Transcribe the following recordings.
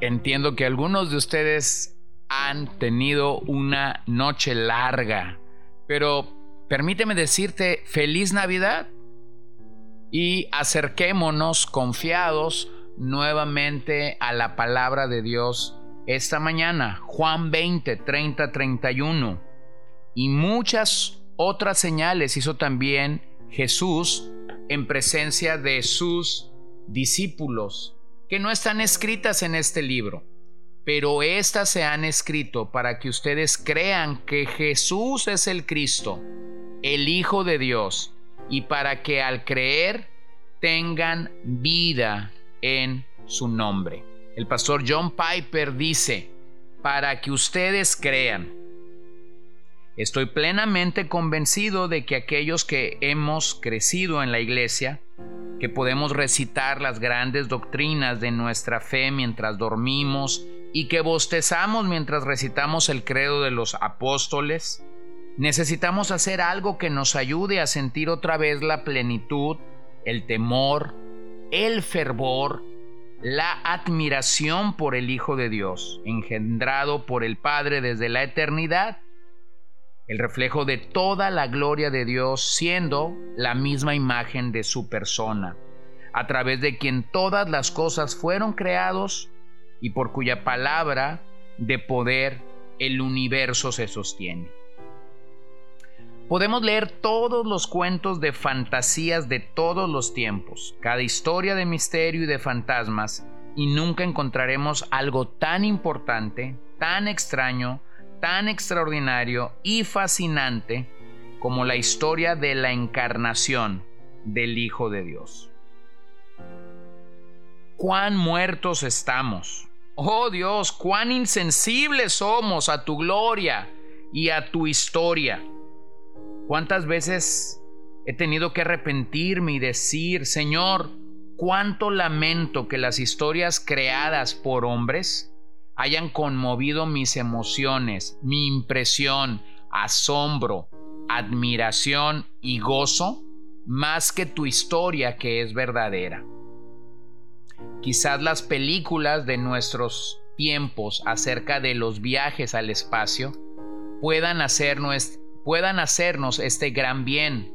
Entiendo que algunos de ustedes han tenido una noche larga, pero permíteme decirte feliz Navidad y acerquémonos confiados nuevamente a la palabra de Dios esta mañana, Juan 20, 30, 31. Y muchas otras señales hizo también Jesús en presencia de sus discípulos que no están escritas en este libro, pero éstas se han escrito para que ustedes crean que Jesús es el Cristo, el Hijo de Dios, y para que al creer tengan vida en su nombre. El pastor John Piper dice, para que ustedes crean. Estoy plenamente convencido de que aquellos que hemos crecido en la iglesia que podemos recitar las grandes doctrinas de nuestra fe mientras dormimos y que bostezamos mientras recitamos el credo de los apóstoles, necesitamos hacer algo que nos ayude a sentir otra vez la plenitud, el temor, el fervor, la admiración por el Hijo de Dios, engendrado por el Padre desde la eternidad el reflejo de toda la gloria de Dios siendo la misma imagen de su persona, a través de quien todas las cosas fueron creados y por cuya palabra de poder el universo se sostiene. Podemos leer todos los cuentos de fantasías de todos los tiempos, cada historia de misterio y de fantasmas, y nunca encontraremos algo tan importante, tan extraño, tan extraordinario y fascinante como la historia de la encarnación del Hijo de Dios. Cuán muertos estamos. Oh Dios, cuán insensibles somos a tu gloria y a tu historia. ¿Cuántas veces he tenido que arrepentirme y decir, Señor, cuánto lamento que las historias creadas por hombres hayan conmovido mis emociones, mi impresión, asombro, admiración y gozo más que tu historia que es verdadera. Quizás las películas de nuestros tiempos acerca de los viajes al espacio puedan hacernos, puedan hacernos este gran bien,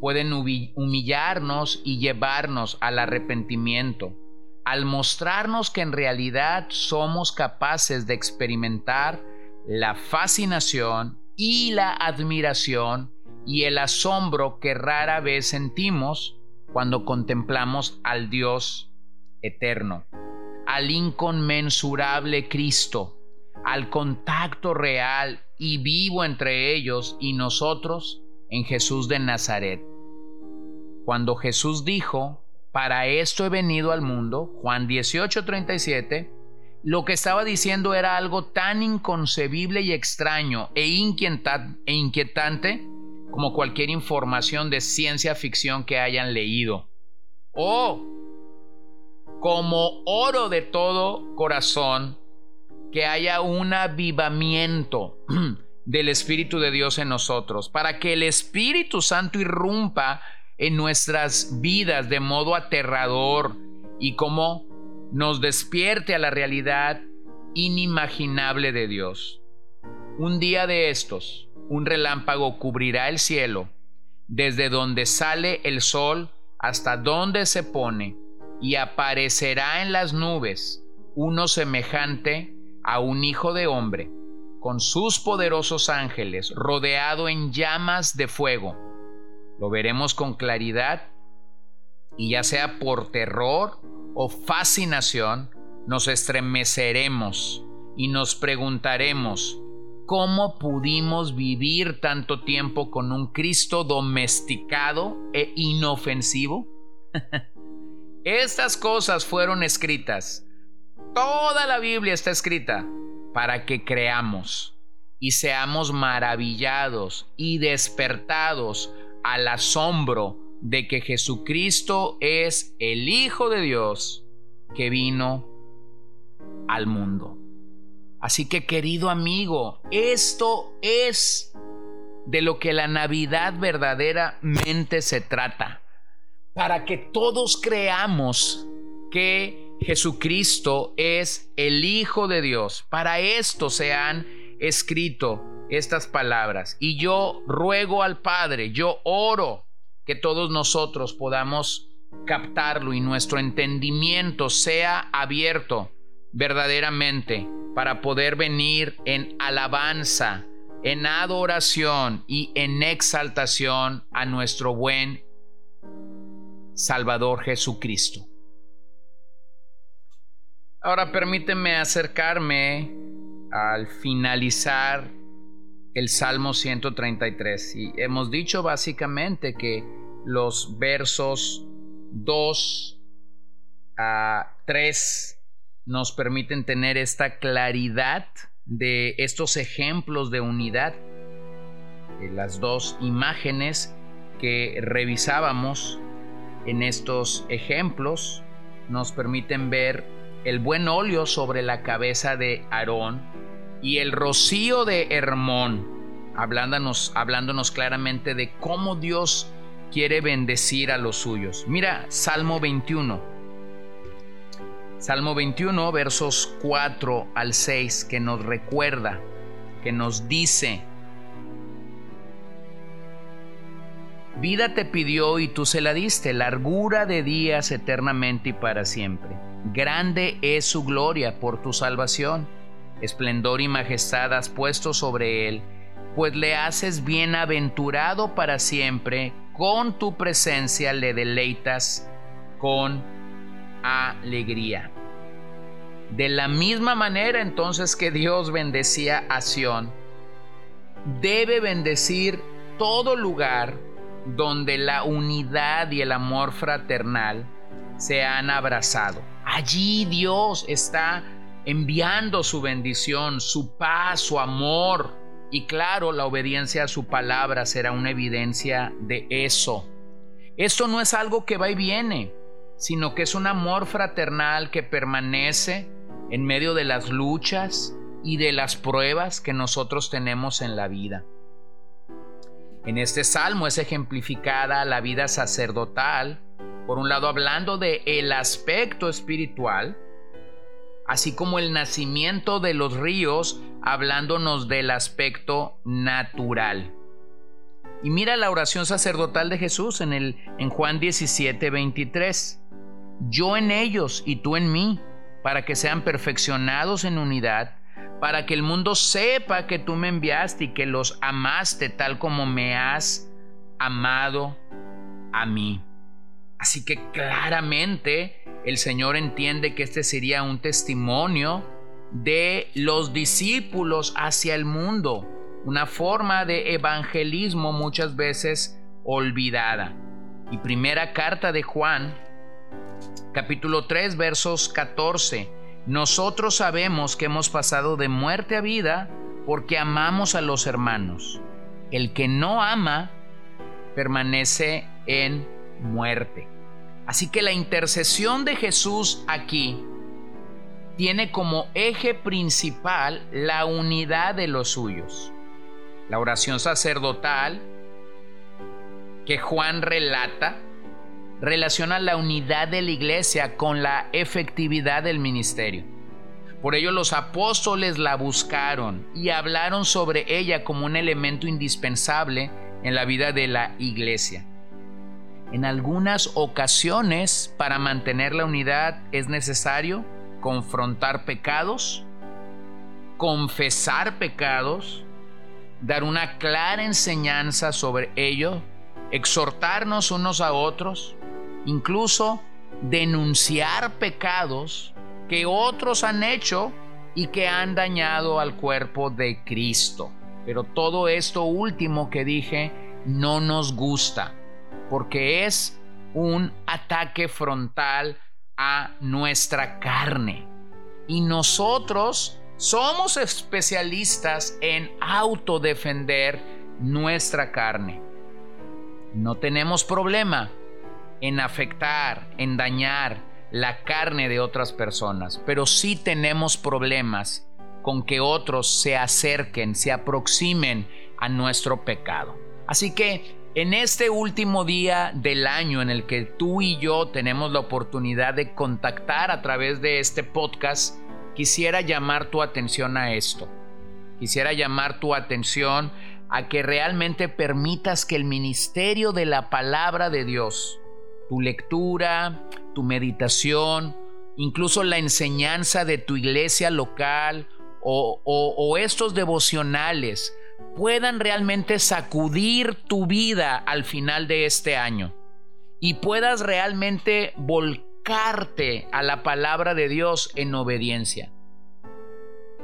pueden humillarnos y llevarnos al arrepentimiento al mostrarnos que en realidad somos capaces de experimentar la fascinación y la admiración y el asombro que rara vez sentimos cuando contemplamos al Dios eterno, al inconmensurable Cristo, al contacto real y vivo entre ellos y nosotros en Jesús de Nazaret. Cuando Jesús dijo, para esto he venido al mundo, Juan 18:37, lo que estaba diciendo era algo tan inconcebible y extraño e, e inquietante como cualquier información de ciencia ficción que hayan leído. O como oro de todo corazón, que haya un avivamiento del Espíritu de Dios en nosotros, para que el Espíritu Santo irrumpa en nuestras vidas de modo aterrador y como nos despierte a la realidad inimaginable de Dios. Un día de estos, un relámpago cubrirá el cielo, desde donde sale el sol hasta donde se pone, y aparecerá en las nubes uno semejante a un hijo de hombre, con sus poderosos ángeles, rodeado en llamas de fuego lo veremos con claridad y ya sea por terror o fascinación, nos estremeceremos y nos preguntaremos, ¿cómo pudimos vivir tanto tiempo con un Cristo domesticado e inofensivo? Estas cosas fueron escritas Toda la Biblia está escrita para que creamos y seamos maravillados y despertados al asombro de que Jesucristo es el Hijo de Dios que vino al mundo. Así que querido amigo, esto es de lo que la Navidad verdaderamente se trata. Para que todos creamos que Jesucristo es el Hijo de Dios. Para esto se han escrito estas palabras. Y yo ruego al Padre, yo oro que todos nosotros podamos captarlo y nuestro entendimiento sea abierto verdaderamente para poder venir en alabanza, en adoración y en exaltación a nuestro buen Salvador Jesucristo. Ahora permíteme acercarme al finalizar el Salmo 133 y hemos dicho básicamente que los versos 2 a 3 nos permiten tener esta claridad de estos ejemplos de unidad. Las dos imágenes que revisábamos en estos ejemplos nos permiten ver el buen óleo sobre la cabeza de Aarón y el rocío de Hermón, hablándonos, hablándonos claramente de cómo Dios quiere bendecir a los suyos. Mira, Salmo 21 Salmo 21, versos 4 al 6, que nos recuerda, que nos dice, Vida te pidió y tú se la diste, largura de días eternamente y para siempre. Grande es su gloria por tu salvación, esplendor y majestad has puesto sobre él, pues le haces bienaventurado para siempre, con tu presencia le deleitas con alegría. De la misma manera entonces que Dios bendecía a Sión, debe bendecir todo lugar donde la unidad y el amor fraternal se han abrazado. Allí Dios está enviando su bendición, su paz, su amor. Y claro, la obediencia a su palabra será una evidencia de eso. Esto no es algo que va y viene, sino que es un amor fraternal que permanece en medio de las luchas y de las pruebas que nosotros tenemos en la vida. En este salmo es ejemplificada la vida sacerdotal, por un lado hablando de el aspecto espiritual, así como el nacimiento de los ríos, hablándonos del aspecto natural. Y mira la oración sacerdotal de Jesús en, el, en Juan 17, 23. Yo en ellos y tú en mí para que sean perfeccionados en unidad, para que el mundo sepa que tú me enviaste y que los amaste tal como me has amado a mí. Así que claramente el Señor entiende que este sería un testimonio de los discípulos hacia el mundo, una forma de evangelismo muchas veces olvidada. Y primera carta de Juan capítulo 3, versos 14. Nosotros sabemos que hemos pasado de muerte a vida porque amamos a los hermanos. El que no ama permanece en muerte. Así que la intercesión de Jesús aquí tiene como eje principal la unidad de los suyos. La oración sacerdotal que Juan relata relaciona la unidad de la iglesia con la efectividad del ministerio. Por ello los apóstoles la buscaron y hablaron sobre ella como un elemento indispensable en la vida de la iglesia. En algunas ocasiones, para mantener la unidad es necesario confrontar pecados, confesar pecados, dar una clara enseñanza sobre ello, exhortarnos unos a otros, incluso denunciar pecados que otros han hecho y que han dañado al cuerpo de Cristo. Pero todo esto último que dije no nos gusta, porque es un ataque frontal a nuestra carne. y nosotros somos especialistas en autodefender nuestra carne. No tenemos problema en afectar, en dañar la carne de otras personas, pero sí tenemos problemas con que otros se acerquen, se aproximen a nuestro pecado. Así que en este último día del año en el que tú y yo tenemos la oportunidad de contactar a través de este podcast, quisiera llamar tu atención a esto. Quisiera llamar tu atención a que realmente permitas que el ministerio de la palabra de Dios, tu lectura, tu meditación, incluso la enseñanza de tu iglesia local o, estos devocionales, puedan realmente sacudir tu vida al final de este año y puedas realmente volcarte a la palabra de Dios en obediencia.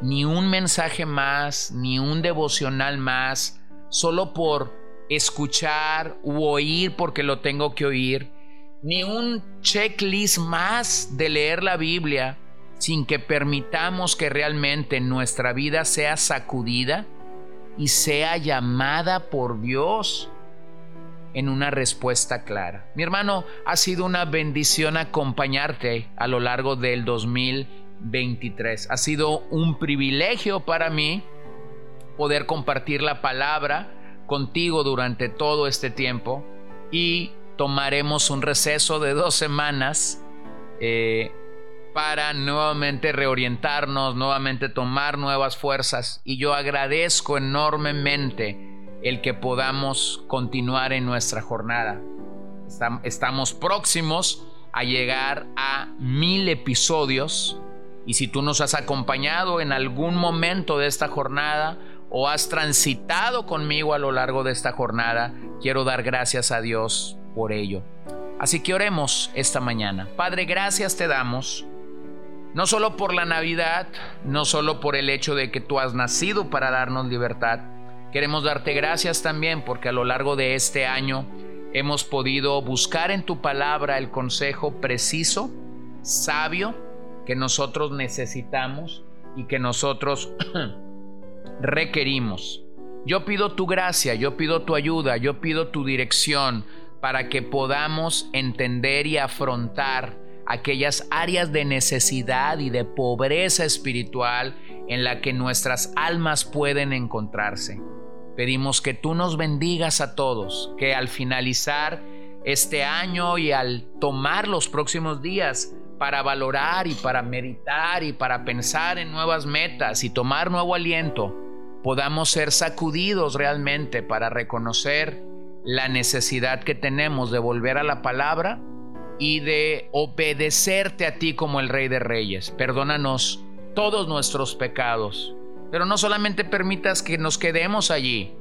Ni un mensaje más, ni un devocional más, solo por escuchar u oír porque lo tengo que oír, ni un checklist más de leer la Biblia sin que permitamos que realmente nuestra vida sea sacudida y sea llamada por Dios en una respuesta clara. Mi hermano, ha sido una bendición acompañarte a lo largo del 2023. Ha sido un privilegio para mí poder compartir la palabra contigo durante todo este tiempo y tomaremos un receso de dos semanas eh, para nuevamente reorientarnos, nuevamente tomar nuevas fuerzas. Y yo agradezco enormemente el que podamos continuar en nuestra jornada. Estamos próximos a llegar a mil episodios. Y si tú nos has acompañado en algún momento de esta jornada o has transitado conmigo a lo largo de esta jornada, quiero dar gracias a Dios por ello. Así que oremos esta mañana. Padre, gracias te damos no solo por la Navidad, no solo por el hecho de que tú has nacido para darnos libertad, queremos darte gracias también porque a lo largo de este año hemos podido buscar en tu palabra el consejo preciso, sabio, que nosotros necesitamos y que nosotros requerimos. Yo pido tu gracia, yo pido tu ayuda, yo pido tu dirección para que podamos entender y afrontar aquellas áreas de necesidad y de pobreza espiritual en la que nuestras almas pueden encontrarse. Pedimos que tú nos bendigas a todos, que al finalizar este año y al tomar los próximos días para valorar y para meditar y para pensar en nuevas metas y tomar nuevo aliento, podamos ser sacudidos realmente para reconocer la necesidad que tenemos de volver a la palabra y de obedecerte a ti como el Rey de Reyes. Perdónanos todos nuestros pecados, pero no solamente permitas que nos quedemos allí,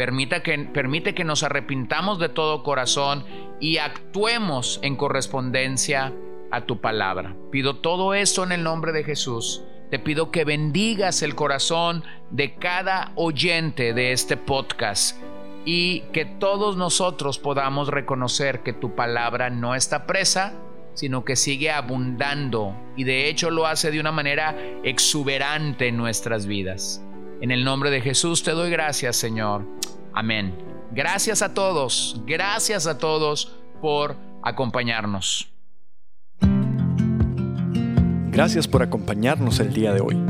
Permita que, permite que nos arrepintamos de todo corazón y actuemos en correspondencia a tu palabra. Pido todo esto en el nombre de Jesús. Te pido que bendigas el corazón de cada oyente de este podcast y que todos nosotros podamos reconocer que tu palabra no está presa, sino que sigue abundando y de hecho lo hace de una manera exuberante en nuestras vidas. En el nombre de Jesús te doy gracias, Señor. Amén. Gracias a todos, gracias a todos por acompañarnos. Gracias por acompañarnos el día de hoy.